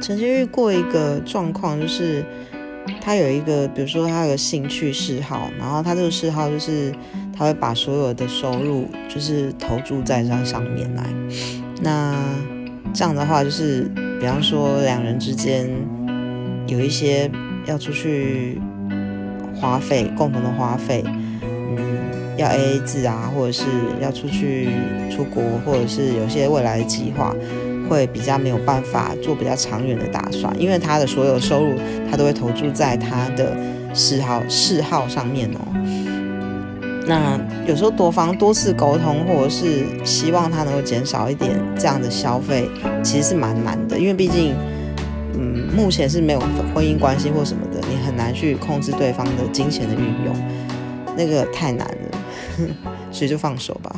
曾经遇过一个状况，就是他有一个，比如说他有个兴趣嗜好，然后他这个嗜好就是他会把所有的收入就是投注在这上面来。那这样的话，就是比方说两人之间有一些要出去花费，共同的花费，嗯，要 A A 制啊，或者是要出去出国，或者是有些未来的计划。会比较没有办法做比较长远的打算，因为他的所有收入他都会投注在他的嗜好嗜好上面哦。那有时候多方多次沟通，或者是希望他能够减少一点这样的消费，其实是蛮难的，因为毕竟，嗯，目前是没有婚姻关系或什么的，你很难去控制对方的金钱的运用，那个太难了，所以就放手吧。